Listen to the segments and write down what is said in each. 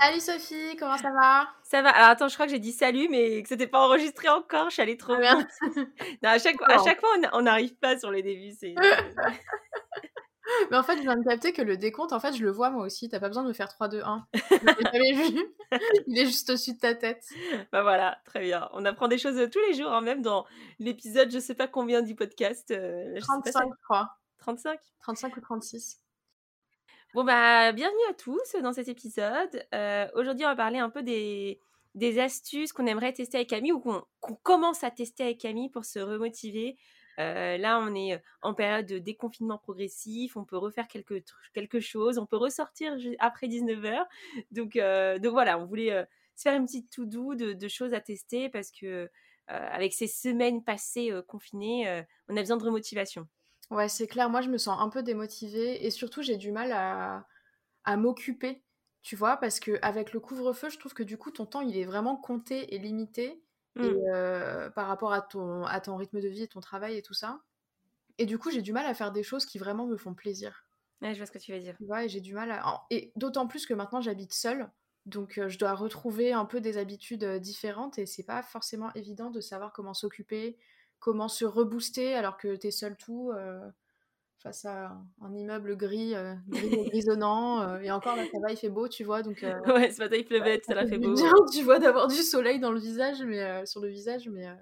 Salut Sophie, comment ça va? Ça va. Alors attends, je crois que j'ai dit salut, mais que c'était pas enregistré encore. Je suis allée trop Ah, vite. Non, à chaque, à chaque fois, on n'arrive pas sur les débuts. C'est Mais en fait, je viens de capter que le décompte, en fait, je le vois moi aussi. T'as pas besoin de me faire 3, 2, 1. Je l'ai jamais vu. Il est juste au-dessus de ta tête. bah voilà, très bien. On apprend des choses tous les jours, hein, même dans l'épisode, je sais pas combien du podcast. euh, je sais pas, 35, ça- je crois. 35 35 ou 36. Bon bah bienvenue à tous dans cet épisode. Euh, Aujourd'hui on va parler un peu des, astuces qu'on aimerait tester avec Camille ou qu'on commence à tester avec Camille pour se remotiver. Euh, là on est en période de déconfinement progressif, on peut refaire quelque, chose, on peut ressortir après 19h. Donc, euh, donc voilà, on voulait se faire une petite tout doux de, de choses à tester parce que avec ces semaines passées confinées, on a besoin de remotivation. Ouais, c'est clair. Moi, je me sens un peu démotivée et surtout, j'ai du mal à, à m'occuper, tu vois, parce que avec le couvre-feu, je trouve que du coup, ton temps, il est vraiment compté et limité Mm. et, euh, par rapport à ton, à ton rythme de vie et ton travail et tout ça. Et du coup, j'ai du mal à faire des choses qui vraiment me font plaisir, Ouais, je vois ce que tu veux dire. tu vois, et j'ai du mal à... Et d'autant plus que maintenant, j'habite seule, donc euh, je dois retrouver un peu des habitudes euh, différentes et c'est pas forcément évident de savoir comment s'occuper, comment se rebooster alors que t'es seul tout euh, face à un, immeuble gris, euh, gris et grisonnant. euh, et encore là, ça va, il fait beau, tu vois, donc euh, Ouais, ce matin il pleuvait, ça l'a fait beau. bien, tu vois, d'avoir du soleil dans le visage, mais sur le visage, mais euh,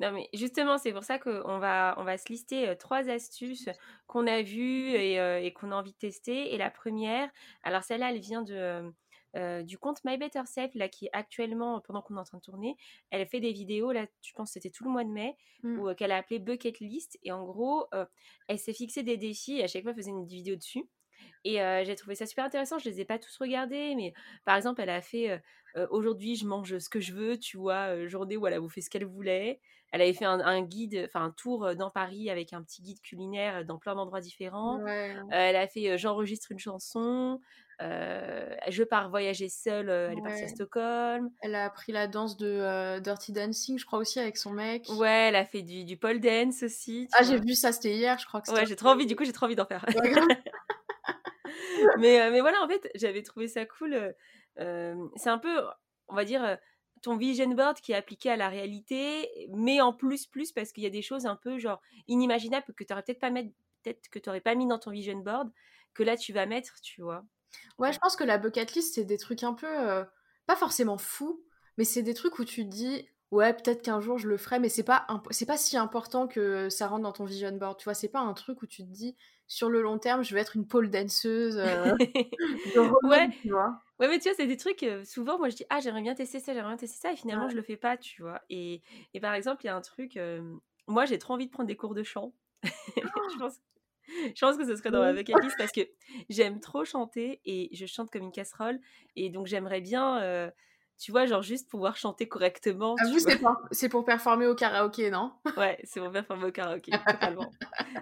Non, mais justement, c'est pour ça qu'on va, on va se lister trois astuces qu'on a vues et, et qu'on a envie de tester. Et la première, alors celle-là, elle vient de, euh, du compte My Better Self, là, qui actuellement, pendant qu'on est en train de tourner, elle fait des vidéos, là, je pense que c'était tout le mois de mai, Mm. où, euh, qu'elle a appelé Bucket List. Et en gros, euh, elle s'est fixé des défis et à chaque fois, elle faisait une vidéo dessus. Et j'ai trouvé ça super intéressant. Je les ai pas tous regardés, mais par exemple, elle a fait aujourd'hui, je mange ce que je veux, tu vois, journée où elle a bouffé ce qu'elle voulait. Elle avait fait un, un guide, enfin un tour euh, dans Paris avec un petit guide culinaire euh, dans plein d'endroits différents. ouais. Euh, elle a fait j'enregistre une chanson. euh, je pars voyager seule. elle est partie à. Stockholm. Elle a appris la danse de euh, Dirty Dancing, je crois aussi, avec son mec. Ouais, elle a fait du, du pole dance aussi. Ah, j'ai vu ça, c'était hier, je crois que. Ouais, j'ai trop envie. Du coup, j'ai trop envie d'en faire. Ouais, mais, mais voilà, en fait, j'avais trouvé ça cool. c'est un peu, on va dire, ton vision board qui est appliqué à la réalité, mais en plus, plus, parce qu'il y a des choses un peu genre inimaginables que tu n'aurais peut-être pas mettre, peut-être que pas mis dans ton vision board, que là tu vas mettre, tu vois. Ouais, je pense que la bucket list, c'est des trucs un peu. euh, pas forcément fous, mais c'est des trucs où tu te dis. Ouais, peut-être qu'un jour je le ferai, mais c'est pas c'est pas si important que ça rentre dans ton vision board. Tu vois, c'est pas un truc où tu te dis sur le long terme, je vais être une pole danseuse. euh, de Ouais. tu vois. Ouais, mais tu vois, c'est des trucs, euh, souvent, moi je dis, ah, j'aimerais bien tester ça, j'aimerais bien tester ça, et finalement, Ouais. je le fais pas, tu vois. Et, et par exemple, il y a un truc, euh, moi j'ai trop envie de prendre des cours de chant. je, pense, je pense que ce serait dans ma list parce que j'aime trop chanter et je chante comme une casserole. Et donc, j'aimerais bien, euh, tu vois, genre juste pouvoir chanter correctement. Ah, vous, c'est c'est pour performer au karaoké, non? Ouais, c'est mon performer au karaoké, totalement.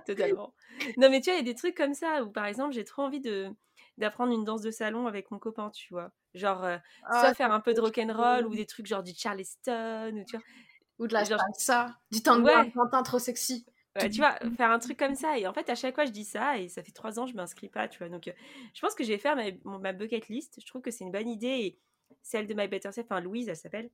totalement. Non, mais tu vois, il y a des trucs comme ça où, par exemple, j'ai trop envie de d'apprendre une danse de salon avec mon copain, tu vois. Genre, euh, Ah, soit faire un peu de rock'n'roll ou des trucs genre du Charleston, ou tu vois. Ou de la Genre- salsa, du tango Ouais. argentin trop sexy. Ouais, tu vois, faire un truc comme ça. Et en fait, à chaque fois, je dis ça et ça fait trois ans, je m'inscris pas, tu vois. Donc, euh, je pense que je vais faire ma, ma bucket list. Je trouve que c'est une bonne idée. Et celle de My Better Self, enfin, Louise, elle s'appelle.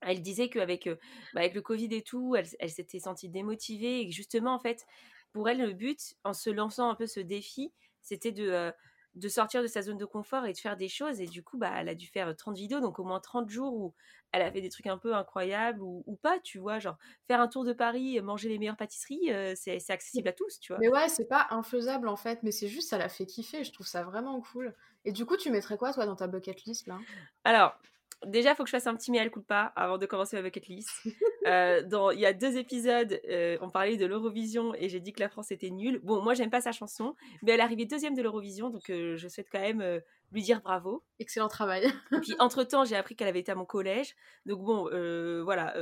Elle disait qu'avec euh, bah, avec le Covid et tout, elle, elle s'était sentie démotivée et que justement, en fait, pour elle, le but, en se lançant un peu ce défi, c'était de, euh, de sortir de sa zone de confort et de faire des choses. Et du coup, bah, elle a dû faire 30 vidéos, donc au moins 30 jours où elle a fait des trucs un peu incroyables ou, ou pas, tu vois. Genre, faire un tour de Paris, manger les meilleures pâtisseries, euh, c'est c'est accessible à tous, tu vois. Mais ouais, c'est pas infaisable en fait, mais c'est juste ça la fait kiffer, je trouve ça vraiment cool. Et du coup, tu mettrais quoi toi dans ta bucket list là? Alors, déjà, il faut que je fasse un petit mea culpa avant de commencer ma bucket list. Euh, dans, il y a deux épisodes, euh, on parlait de l'Eurovision et j'ai dit que la France était nulle. Bon, moi, j'aime pas sa chanson, mais elle est arrivée deuxième de l'Eurovision, donc euh, je souhaite quand même lui dire bravo. Excellent travail. et puis, entre-temps, j'ai appris qu'elle avait été à mon collège. Donc, bon, voilà.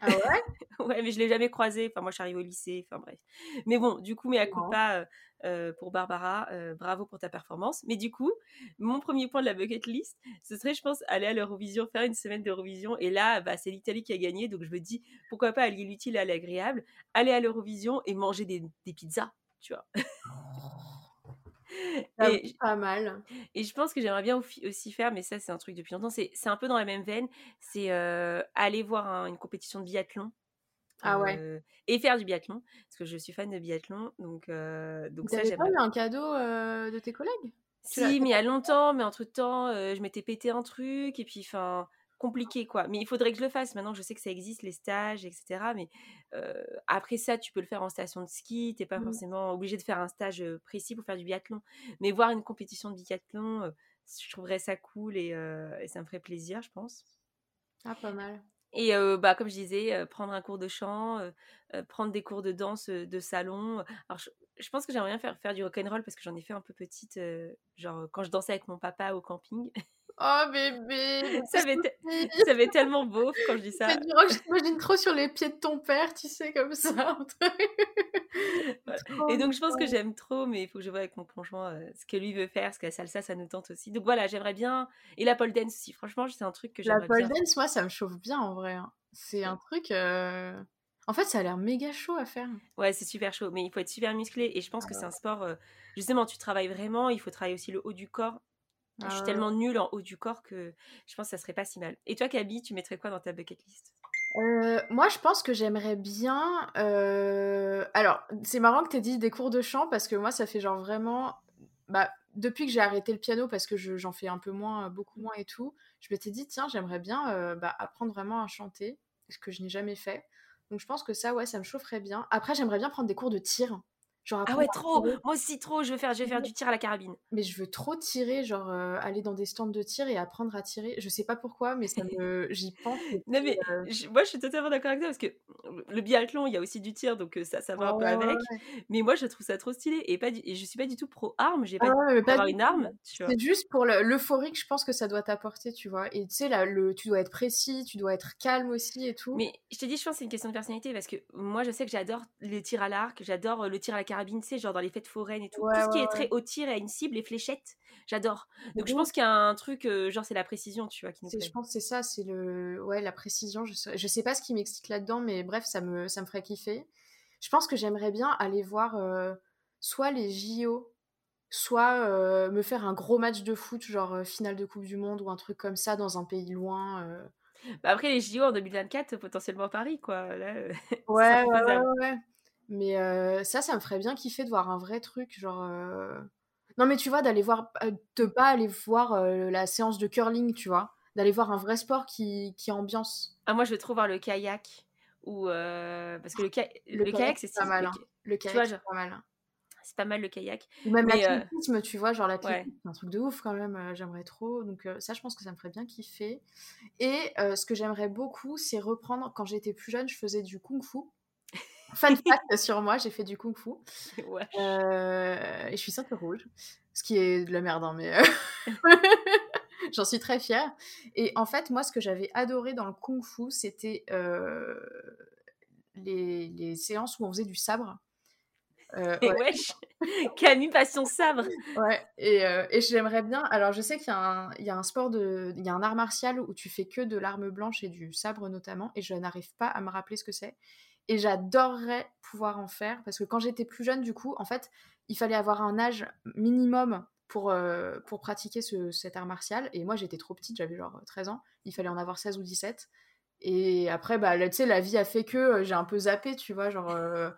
Ah ouais? Ouais, mais je l'ai jamais croisée. Enfin, moi, je suis arrivée au lycée. Enfin, bref. Mais bon, du coup, mea culpa euh, pour Barbara. Euh, bravo pour ta performance. Mais du coup, mon premier point de la bucket list, ce serait, je pense, aller à l'Eurovision, faire une semaine d'Eurovision. Et là, bah, c'est l'Italie qui a gagné. Donc je me dis, pourquoi pas allier l'utile à l'agréable, aller à l'Eurovision et manger des, pizzas, tu vois. et, pas mal. Et je pense que j'aimerais bien aussi faire, mais ça c'est un truc depuis longtemps, c'est un peu dans la même veine, c'est euh, aller voir une compétition de biathlon ah ouais. et faire du biathlon, parce que je suis fan de biathlon. Donc, donc ça, j'aimerais. pas eu un cadeau de tes collègues? Si, mais il y a longtemps, mais entre temps, je m'étais pété un truc, et puis, enfin, compliqué quoi. Mais il faudrait que je le fasse. Maintenant, je sais que ça existe, les stages, etc. Mais après ça, tu peux le faire en station de ski. T'es pas mmh. forcément obligé de faire un stage précis pour faire du biathlon. Mais voir une compétition de biathlon, je trouverais ça cool et, et ça me ferait plaisir, je pense. Ah, pas mal. Et bah, comme je disais, prendre un cours de chant, prendre des cours de danse de salon. Alors, je, pense que j'aimerais bien faire, faire du rock'n'roll parce que j'en ai fait un peu petite, genre quand je dansais avec mon papa au camping. Oh bébé ça, fait tellement beau quand je dis ça. Du rock, je t'imagine trop sur les pieds de ton père, tu sais, comme ça. Et donc je pense que j'aime trop, mais il faut que je vois avec mon conjoint ce que lui veut faire, parce que la salsa, ça nous tente aussi. Donc voilà, j'aimerais bien. Et la pole dance aussi, franchement, c'est un truc que j'aimerais bien. La pole dance, moi, ça me chauffe bien en vrai. Hein. C'est un truc... En fait, ça a l'air méga chaud à faire. Ouais, c'est super chaud, mais il faut être super musclé. Et je pense que c'est un sport, justement, tu travailles vraiment, il faut travailler aussi le haut du corps. Je suis ah tellement nulle en haut du corps que je pense que ça serait pas si mal. Et toi, Kaby, tu mettrais quoi dans ta bucket list? Euh, moi, je pense que j'aimerais bien. Euh, alors, c'est marrant que tu aies dit des cours de chant parce que moi, ça fait genre vraiment. Bah, depuis que j'ai arrêté le piano parce que j'en fais un peu moins, beaucoup moins et tout, je m'étais dit, tiens, j'aimerais bien euh, bah, apprendre vraiment à chanter, ce que je n'ai jamais fait. Donc, je pense que ça, ouais, ça me chaufferait bien. Après, j'aimerais bien prendre des cours de tir ah ouais, trop Moi aussi, trop Je veux faire, je vais faire du tir à la carabine. Mais je veux trop tirer, genre euh, aller dans des stands de tir et apprendre à tirer. Je sais pas pourquoi, mais ça me... j'y pense. non, mais euh moi, je suis totalement d'accord avec toi parce que le biathlon, il y a aussi du tir, donc ça, ça va un peu avec. Mais moi, je trouve ça trop stylé. Et, pas et je suis pas du tout pro-arme, j'ai pas, ah pas avoir une arme. C'est juste pour l'euphorie que je pense que ça doit t'apporter, tu vois? Et tu sais, là, le... tu dois être précis, tu dois être calme aussi et tout. Mais je te dis, je pense que c'est une question de personnalité parce que moi, je sais que j'adore les tirs à l'arc, j'adore le tir à la carabine, sais, genre dans les fêtes foraines et tout. tout ce qui est très haut tir et à une cible, les fléchettes, j'adore. Donc je pense qu'il y a un truc, euh, genre c'est la précision, tu vois, qui nous Je pense que c'est ça, c'est le, ouais, la précision. Je sais, je sais pas ce qui m'excite là-dedans, mais bref, ça me, ça me ferait kiffer. Je pense que j'aimerais bien aller voir euh, soit les JO, soit euh, me faire un gros match de foot, genre finale de Coupe du Monde ou un truc comme ça dans un pays loin. Bah après les JO en 2024, potentiellement Paris, quoi. Là, ouais, ouais, ouais, ouais, mais ça, ça me ferait bien kiffer de voir un vrai truc, genre. Non, mais tu vois, d'aller voir, de pas aller voir la séance de curling, tu vois, d'aller voir un vrai sport qui, qui ambiance. Ah, moi, je veux trop voir le kayak. Ou parce que le, le, kayak, c'est pas mal. Hein. Le kayak, c'est pas mal. C'est pas mal le kayak. Ou même l'athlétisme, tu vois, genre l'athlétisme, c'est un truc de ouf quand même, j'aimerais trop. Donc ça, je pense que ça me ferait bien kiffer. Et ce que j'aimerais beaucoup, c'est reprendre, quand j'étais plus jeune, je faisais du kung-fu. Fun fact sur moi, j'ai fait du kung fu. Euh, et je suis ceinture rouge. Ce qui est de la merde, hein, mais euh, j'en suis très fière. Et en fait, moi, ce que j'avais adoré dans le kung fu, c'était euh, les, les, séances où on faisait du sabre. et wesh Camille Passion Sabre Ouais, et, et j'aimerais bien. Alors, je sais qu'il y, y, a un sport, de, il y a un art martial où tu fais que de l'arme blanche et du sabre notamment, et je n'arrive pas à me rappeler ce que c'est. Et j'adorerais pouvoir en faire parce que quand j'étais plus jeune, du coup, en fait, il fallait avoir un âge minimum pour, euh, pour pratiquer ce, cet art martial. Et moi, j'étais trop petite, j'avais genre 13 ans. Il fallait en avoir 16 ou 17. Et après, bah, tu sais, la vie a fait que euh, j'ai un peu zappé, tu vois, genre... Euh,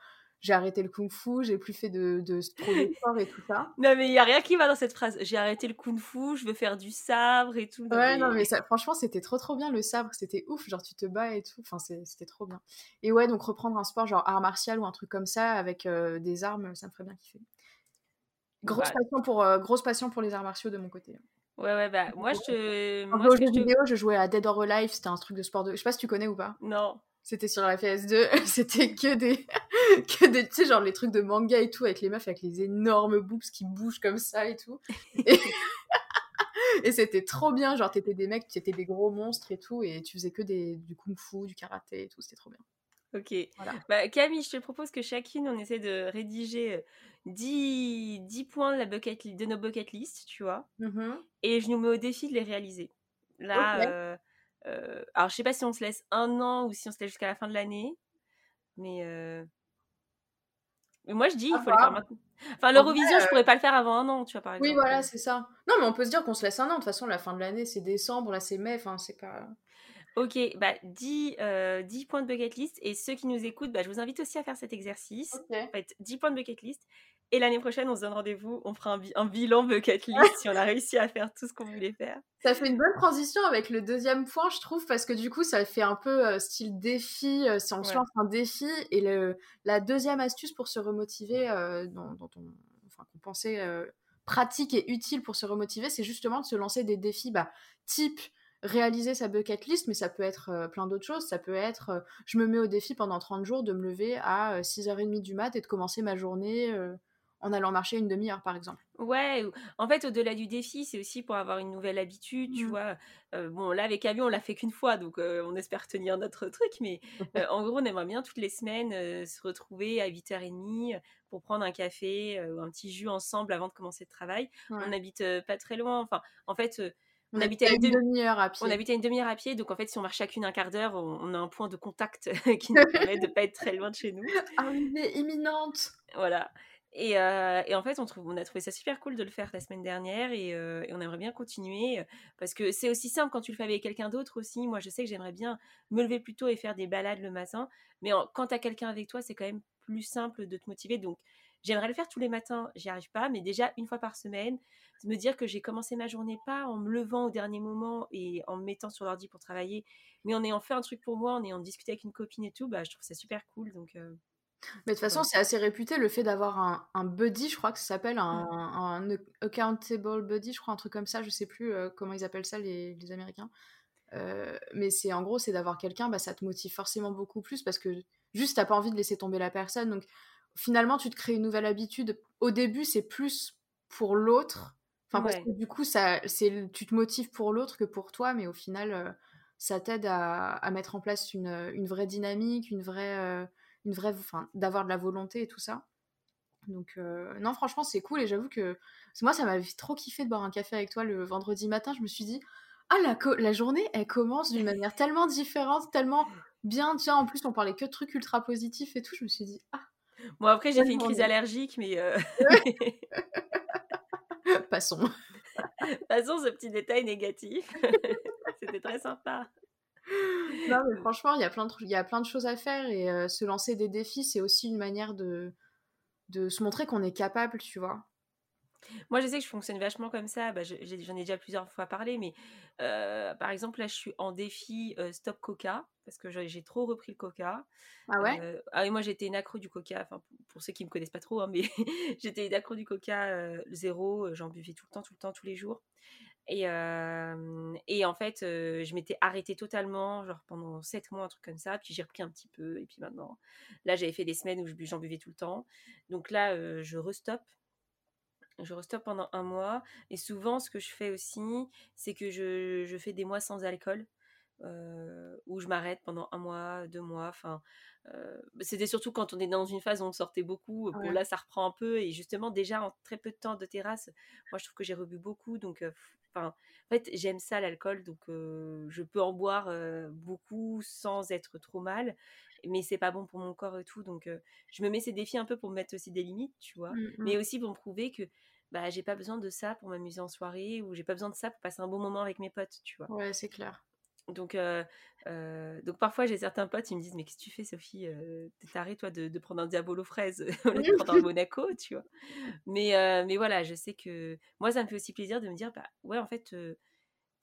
j'ai arrêté le kung-fu, j'ai plus fait de, de trop de sport et tout ça. Non, mais il y a rien qui va dans cette phrase. J'ai arrêté le kung-fu, je veux faire du sabre et tout. ouais, non, mais ça, franchement, c'était trop trop bien le sabre, c'était ouf. Genre, tu te bats et tout. Enfin, c'était trop bien. Et ouais, donc reprendre un sport genre art martial ou un truc comme ça avec euh, des armes, ça me ferait bien kiffer. Grosse, passion pour, euh, grosse passion pour les arts martiaux de mon côté. Ouais, ouais, bah moi je. En moi, jeu vidéo, je jouais à Dead or Alive, c'était un truc de sport de. Je sais pas si tu connais ou pas. Non. C'était sur la PS2, c'était que des. que des. Tu sais, genre les trucs de manga et tout, avec les meufs avec les énormes boobs qui bougent comme ça et tout. Et, c'était trop bien, genre t'étais des mecs, t'étais des gros monstres et tout, et tu faisais que des... du kung fu, du karaté et tout, c'était trop bien. Ok. Bah, Camille, je te propose que chacune, on essaie de rédiger 10, euh, 10 points de, la bucket de nos bucket list, tu vois. Mmh et je nous mets au défi de les réaliser. Là, euh, euh, alors je sais pas si on se laisse un an ou si on se laisse jusqu'à la fin de l'année, mais, mais moi je dis, il faut le faire maintenant. Enfin, l'Eurovision, je pourrais pas le faire avant un an, tu vois, par exemple. Oui, voilà, c'est ça. Non, mais on peut se dire qu'on se laisse un an. De toute façon, la fin de l'année, c'est décembre, là, c'est mai, enfin, c'est pas. Ok, bah 10, euh, points de bucket list. Et ceux qui nous écoutent, bah, je vous invite aussi à faire cet exercice. En fait, 10 points de bucket list. Et l'année prochaine, on se donne rendez-vous, on fera un, bilan bucket list si on a réussi à faire tout ce qu'on voulait faire. Ça fait une bonne transition avec le deuxième point, je trouve, parce que du coup, ça fait un peu euh, style défi, euh, si on se lance un défi. Et le, la deuxième astuce pour se remotiver, dont, on, enfin, qu'on pensait pratique et utile pour se remotiver, c'est justement de se lancer des défis bah, type réaliser sa bucket list, mais ça peut être euh, plein d'autres choses. Ça peut être, euh, je me mets au défi pendant 30 jours de me lever à 6h30 euh, du mat et de commencer ma journée en allant marcher une demi-heure, par exemple. Ouais, en fait, au-delà du défi, c'est aussi pour avoir une nouvelle habitude, tu mmh. vois. bon, là, avec Avion, on l'a fait qu'une fois, donc on espère tenir notre truc, mais en gros, on aimerait bien toutes les semaines se retrouver à 8h30 pour prendre un café ou un petit jus ensemble avant de commencer le travail. On n'habite pas très loin, enfin, en fait on, habitait à une demi-heure à pied. On habitait à une demi-heure à pied, donc en fait, si on marche chacune un quart d'heure, on, a un point de contact qui nous permet de pas être très loin de chez nous. Arrivée imminente. Voilà. Et, euh, et, en fait, on, trouve, a trouvé ça super cool de le faire la semaine dernière et, euh, on aimerait bien continuer parce que c'est aussi simple quand tu le fais avec quelqu'un d'autre aussi. Moi, je sais que j'aimerais bien me lever plus tôt et faire des balades le matin, mais quand tu as quelqu'un avec toi, c'est quand même plus simple de te motiver. Donc, j'aimerais le faire tous les matins, j'y arrive pas, mais déjà une fois par semaine, me dire que j'ai commencé ma journée pas en me levant au dernier moment et en me mettant sur l'ordi pour travailler, mais en ayant fait un truc pour moi, en ayant discuté avec une copine et tout, bah, je trouve ça super cool. Donc, euh, Mais de toute façon, c'est assez réputé le fait d'avoir un, un, buddy, je crois que ça s'appelle un, un, accountable buddy, je crois, un truc comme ça, je sais plus euh, comment ils appellent ça les, les Américains. Euh, mais c'est en gros, c'est d'avoir quelqu'un, bah, ça te motive forcément beaucoup plus parce que juste t'as pas envie de laisser tomber la personne. Donc finalement, tu te crées une nouvelle habitude. Au début, c'est plus pour l'autre parce que du coup, ça, c'est, tu te motives pour l'autre que pour toi, mais au final, euh, ça t'aide à, mettre en place une, une vraie dynamique, une vraie, une vraie, enfin, d'avoir de la volonté et tout ça. Donc, euh, non, franchement, c'est cool et j'avoue que moi, ça m'avait trop kiffé de boire un café avec toi le vendredi matin. Je me suis dit, ah, la, la journée, elle commence d'une manière tellement différente, tellement bien. Tiens, en plus, on parlait que de trucs ultra positifs et tout. Je me suis dit, ah. Bon, après, j'ai fait une crise allergique, mais. Passons. Passons ce petit détail négatif. C'était très sympa. Non, mais franchement, il y, a plein de, il y a plein de choses à faire et euh, se lancer des défis, c'est aussi une manière de, de se montrer qu'on est capable, tu vois. Moi, je sais que je fonctionne vachement comme ça. Bah, j'en ai, déjà plusieurs fois parlé, mais euh, par exemple, là, je suis en défi euh, Stop Coca parce que j'ai trop repris le Coca. Ah ouais? Euh, Ah moi, j'étais une accro du Coca. Enfin, pour, ceux qui me connaissent pas trop, hein, mais j'étais une accro du Coca zéro. J'en buvais tout le temps, tout le temps, tous les jours. Et, et en fait, je m'étais arrêtée totalement, genre pendant 7 mois, un truc comme ça. Puis j'ai repris un petit peu. Et puis maintenant, là, j'avais fait des semaines où j'en buvais tout le temps. Donc là, je restoppe je restoppe pendant un mois. Et souvent, ce que je fais aussi, c'est que je, je, fais des mois sans alcool. Où je m'arrête pendant un mois, deux mois. Enfin, euh, c'était surtout quand on est dans une phase où on sortait beaucoup. Bon, là, ça reprend un peu. Et justement, déjà en très peu de temps de terrasse, moi, je trouve que j'ai rebu beaucoup. Donc, enfin, en fait, j'aime ça l'alcool, donc je peux en boire beaucoup sans être trop mal. Mais c'est pas bon pour mon corps et tout. Donc, je me mets ces défis un peu pour me mettre aussi des limites, tu vois. Mmh, Mais mmh. aussi pour me prouver que bah, j'ai pas besoin de ça pour m'amuser en soirée ou j'ai pas besoin de ça pour passer un bon moment avec mes potes, tu vois. Ouais, c'est clair. Donc, euh, euh, donc parfois j'ai certains potes, ils me disent mais qu'est-ce que tu fais Sophie euh, T'es toi de, prendre un diabolo aux fraises au lieu de prendre un Monaco, tu vois? Mais, mais voilà, je sais que moi ça me fait aussi plaisir de me dire bah ouais en fait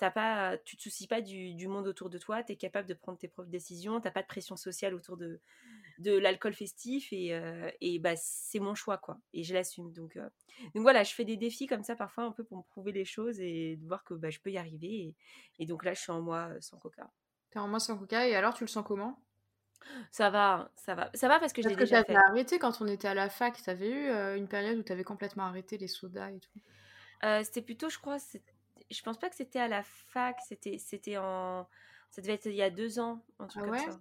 pas, tu te soucies pas du, monde autour de toi, tu es capable de prendre tes propres décisions, t'as pas de pression sociale autour de, de l'alcool festif et, et bah, c'est mon choix quoi et je l'assume donc donc voilà je fais des défis comme ça parfois un peu pour me prouver les choses et de voir que bah, je peux y arriver et, donc là je suis en moi sans coca t'es en moi sans coca et alors tu le sens comment? Ça va, ça va, ça va parce que j'ai déjà fait. arrêté quand on était à la fac. T'avais eu une période où t'avais complètement arrêté les sodas et tout? c'était plutôt, je crois, je pense pas que c'était à la fac. C'était, c'était en, ça devait être il y a deux ans, en tout ah cas.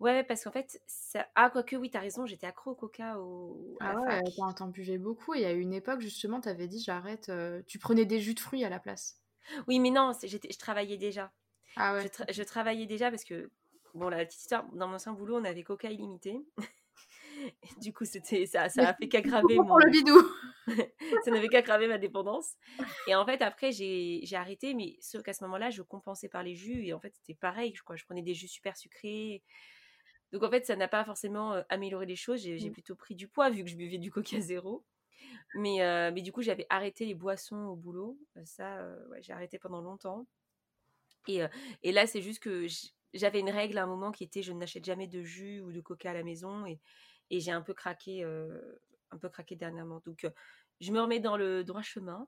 Ouais, parce qu'en fait, ça... ah, quoique, oui, t'as raison, j'étais accro au coca au... à ah ouais, t'en buvais beaucoup. Et il y a une époque, justement, t'avais dit, j'arrête. Euh, tu prenais des jus de fruits à la place. Oui, mais non, je travaillais déjà. Ah ouais. Je, travaillais déjà parce que, bon, la petite histoire, dans mon ancien boulot, on avait coca illimité. du coup, c'était ça, ça a fait qu'aggraver mon. le bidou? Ça n'avait qu'aggraver ma dépendance. Et en fait, après, j'ai arrêté, mais sauf qu'à ce moment-là, je compensais par les jus. Et en fait, c'était pareil. Je, crois, je prenais des jus super sucrés. Donc en fait, ça n'a pas forcément amélioré les choses. J'ai mmh. plutôt pris du poids vu que je buvais du coca zéro. Mais, mais du coup, j'avais arrêté les boissons au boulot. Ça, ouais, j'ai arrêté pendant longtemps. Et, et là, c'est juste que j'avais une règle à un moment qui était je n'achète jamais de jus ou de coca à la maison. Et, et j'ai un peu craqué, un peu craqué dernièrement. Donc, je me remets dans le droit chemin.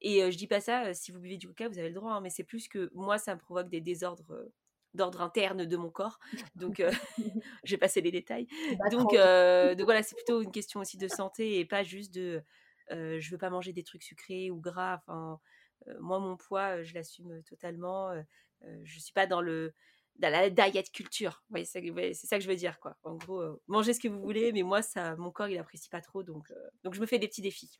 et je dis pas ça, si vous buvez du coca, vous avez le droit. Hein, mais c'est plus que moi, ça me provoque des désordres d'ordre interne de mon corps. Donc, euh, je vais passer les détails. Donc, euh, donc voilà, c'est plutôt une question aussi de santé et pas juste de euh, je veux pas manger des trucs sucrés ou gras. Enfin, moi, mon poids, je l'assume totalement. je suis pas dans le dans la diet culture. c'est ça que je veux dire, quoi. En gros, mangez ce que vous voulez, mais moi, ça, mon corps, il apprécie pas trop, donc, donc je me fais des petits défis.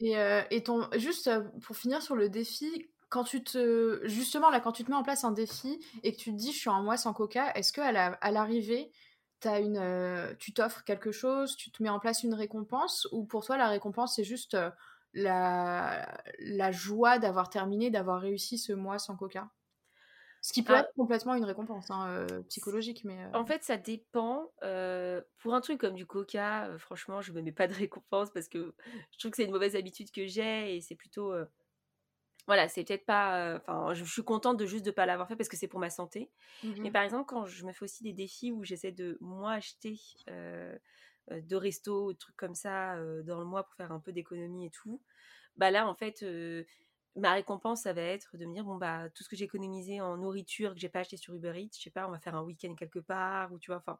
Et, et ton, juste pour finir sur le défi, quand tu te justement là quand tu te mets en place un défi et que tu te dis je suis en mois sans coca est-ce que à l'arrivée euh, tu t'offres quelque chose tu te mets en place une récompense ou pour toi la récompense c'est juste euh, la, la joie d'avoir terminé d'avoir réussi ce mois sans coca? Ce qui peut ah. être complètement une récompense hein, euh, psychologique mais en fait ça dépend pour un truc comme du coca franchement je me mets pas de récompense parce que je trouve que c'est une mauvaise habitude que j'ai et c'est plutôt voilà, c'est peut-être pas. Enfin, je, suis contente de juste de pas l'avoir fait parce que c'est pour ma santé. Mmh Mais par exemple, quand je me fais aussi des défis où j'essaie de moi acheter euh, de resto, de trucs comme ça dans le mois pour faire un peu d'économie et tout, bah là, en fait, ma récompense, ça va être de me dire bon bah tout ce que j'ai économisé en nourriture que j'ai pas acheté sur Uber Eats, je sais pas, on va faire un week-end quelque part ou tu vois. Enfin,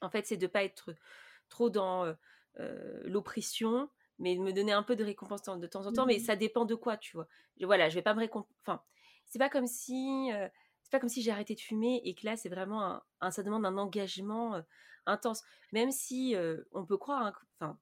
en fait, c'est de pas être trop dans l'oppression mais me donner un peu de récompense de temps en temps, mais mmh ça dépend de quoi, tu vois. Voilà, je vais pas me récompenser. Enfin, c'est pas comme si. Euh, c'est pas comme si j'ai arrêté de fumer et que là, c'est vraiment un, ça demande un engagement intense. Même si on peut croire, hein, enfin.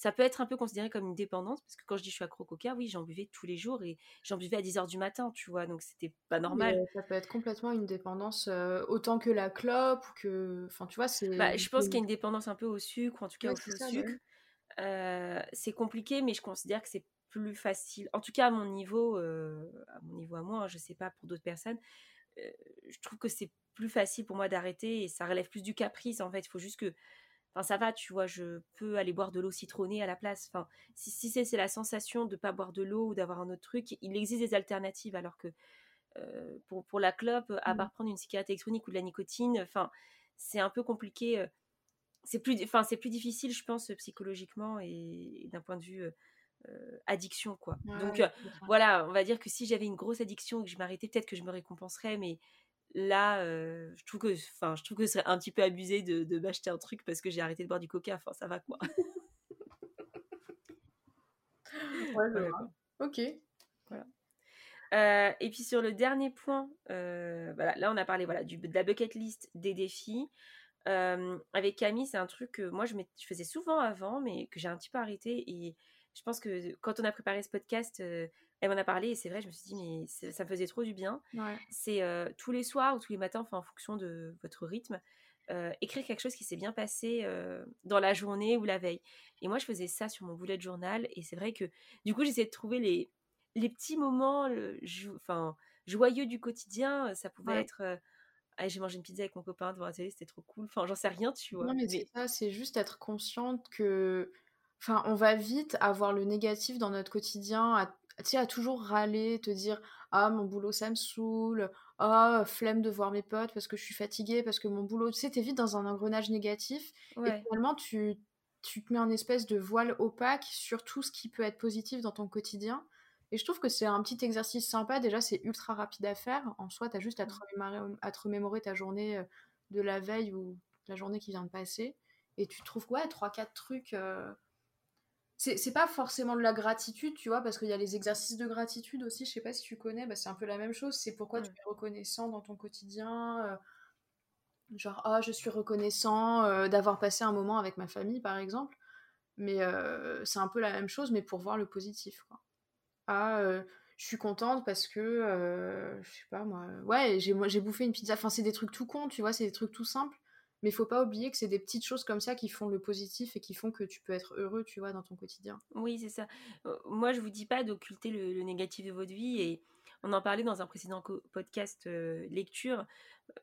Ça peut être un peu considéré comme une dépendance, parce que quand je dis je suis accro coca, oui, j'en buvais tous les jours et j'en buvais à 10h du matin, tu vois, donc c'était pas normal. ça peut être complètement une dépendance autant que la clope ou que. Enfin, tu vois, c'est. Bah, je pense qu'il y a une dépendance un peu au sucre, en tout cas au sucre c'est compliqué, mais je considère que c'est plus facile. En tout cas, à mon niveau, à mon niveau à moi, hein, je sais pas pour d'autres personnes, je trouve que c'est plus facile pour moi d'arrêter et ça relève plus du caprice. En fait, il faut juste que, enfin, ça va, tu vois, je peux aller boire de l'eau citronnée à la place. Enfin, si, si c'est la sensation de pas boire de l'eau ou d'avoir un autre truc, il existe des alternatives. Alors que pour, pour la clope, à mmh. part prendre une cigarette électronique ou de la nicotine, enfin, c'est un peu compliqué c'est plus, enfin, c'est plus difficile, je pense, psychologiquement et, d'un point de vue addiction, quoi. Donc voilà, on va dire que si j'avais une grosse addiction et que je m'arrêtais, peut-être que je me récompenserais, mais là, je trouve que, enfin, je trouve que ce serait un petit peu abusé de, m'acheter un truc parce que j'ai arrêté de boire du coca. Enfin, ça va quoi. Ok. Voilà. et puis sur le dernier point, voilà, là on a parlé voilà, du, de la bucket list des défis avec Camille, c'est un truc que moi je, je, faisais souvent avant, mais que j'ai un petit peu arrêté. Et je pense que quand on a préparé ce podcast, elle m'en a parlé et c'est vrai, je me suis dit, mais ça me faisait trop du bien. C'est tous les soirs ou tous les matins, enfin en fonction de votre rythme, écrire quelque chose qui s'est bien passé dans la journée ou la veille. Et moi, je faisais ça sur mon boulet de journal et c'est vrai que du coup, j'essayais de trouver les, les petits moments joyeux du quotidien. Ça pouvait être j'ai mangé une pizza avec mon copain devant la télé, c'était trop cool. Enfin, j'en sais rien, tu vois. Non, mais, ça, c'est juste être consciente que. Enfin, on va vite avoir le négatif dans notre quotidien, tu sais, à toujours râler, te dire ah mon boulot ça me saoule, ah flemme de voir mes potes parce que je suis fatiguée, parce que mon boulot, tu sais, t'es vite dans un engrenage négatif et finalement tu, tu te mets un espèce de voile opaque sur tout ce qui peut être positif dans ton quotidien. Et je trouve que c'est un petit exercice sympa. Déjà, c'est ultra rapide à faire. En soi, tu as juste à te, remémorer, à te remémorer ta journée de la veille ou la journée qui vient de passer. Et tu trouves, ouais, 3-4 trucs. Euh, c'est pas forcément de la gratitude, tu vois, parce qu'il y a les exercices de gratitude aussi, je sais pas si tu connais, bah, c'est un peu la même chose, c'est pourquoi tu es reconnaissant dans ton quotidien, euh, genre, ah, je suis reconnaissant euh, d'avoir passé un moment avec ma famille, par exemple, mais euh, c'est un peu la même chose, mais pour voir le positif, quoi. Ah, je suis contente parce que, je sais pas moi, ouais, j'ai bouffé une pizza, enfin, c'est des trucs tout cons, tu vois, c'est des trucs tout simples, mais il faut pas oublier que c'est des petites choses comme ça qui font le positif et qui font que tu peux être heureux, tu vois, dans ton quotidien. Oui, c'est ça. Moi, je vous dis pas d'occulter le, négatif de votre vie et on en parlait dans un précédent podcast lecture.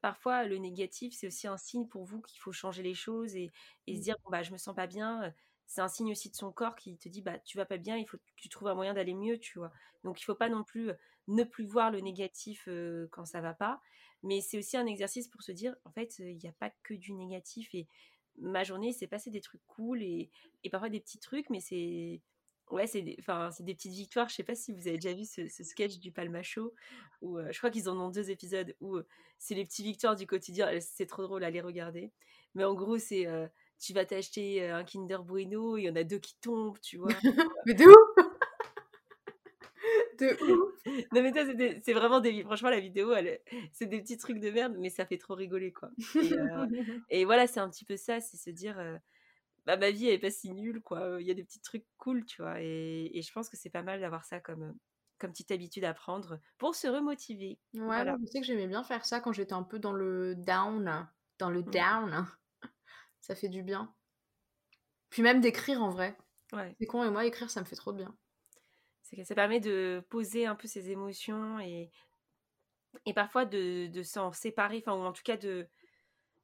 Parfois, le négatif, c'est aussi un signe pour vous qu'il faut changer les choses et, se mmh. dire bon, bah, je me sens pas bien. C'est un signe aussi de son corps qui te dit bah tu vas pas bien, il faut que tu trouves un moyen d'aller mieux, tu vois. Donc il faut pas non plus ne plus voir le négatif quand ça va pas mais c'est aussi un exercice pour se dire, en fait, il n'y a pas que du négatif. Et ma journée, c'est passé des trucs cool et, parfois des petits trucs, mais c'est. Ouais, c'est des, des petites victoires. Je sais pas si vous avez déjà vu ce, sketch du Palmacho, où je crois qu'ils en ont deux épisodes, où c'est les petites victoires du quotidien. C'est trop drôle à les regarder. Mais en gros, c'est tu vas t'acheter un Kinder Bueno, il y en a deux qui tombent, tu vois. mais de où non, mais c'est vraiment des. Franchement, la vidéo, c'est des petits trucs de merde, mais ça fait trop rigoler, quoi. Et, euh, voilà, c'est un petit peu ça, c'est se dire. Euh, bah, ma vie, elle est pas si nulle, quoi. Il y a des petits trucs cool, tu vois. Et, je pense que c'est pas mal d'avoir ça comme, comme petite habitude à prendre pour se remotiver. Ouais, je sais que j'aimais bien faire ça quand j'étais un peu dans le down. Dans le mmh. down. ça fait du bien. Puis même d'écrire en vrai. Ouais. C'est con, et moi, écrire, ça me fait trop de bien. C'est que ça permet de poser un peu ses émotions et, et parfois de, de s'en séparer, enfin, ou en tout cas de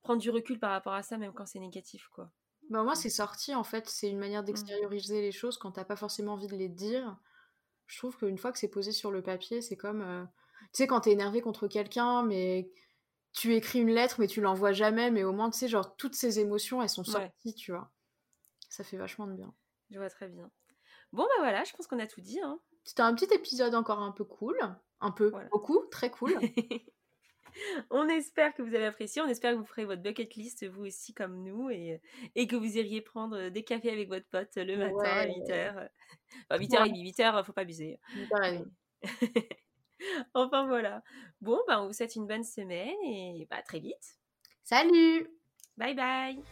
prendre du recul par rapport à ça, même quand c'est négatif, quoi. Bah, moi, c'est sorti, en fait. C'est une manière mmh. d'extérioriser les choses quand t'as pas forcément envie de les dire. Je trouve qu'une fois que c'est posé sur le papier, c'est comme. Euh, tu sais, quand t'es énervé contre quelqu'un, mais tu écris une lettre, mais tu l'envoies jamais, mais au moins, tu sais, genre, toutes ces émotions, elles sont sorties, tu vois. Ça fait vachement de bien. Je vois très bien. Bon, bah voilà, je pense qu'on a tout dit. Hein. C'était un petit épisode encore un peu cool. Un peu, beaucoup, très cool. on espère que vous avez apprécié. On espère que vous ferez votre bucket list vous aussi comme nous et, et que vous iriez prendre des cafés avec votre pote le matin à 8h. Enfin, 8h30, 8h, faut pas abuser. enfin voilà. Bon, bah, on vous souhaite une bonne semaine et bah, très vite. Salut Bye bye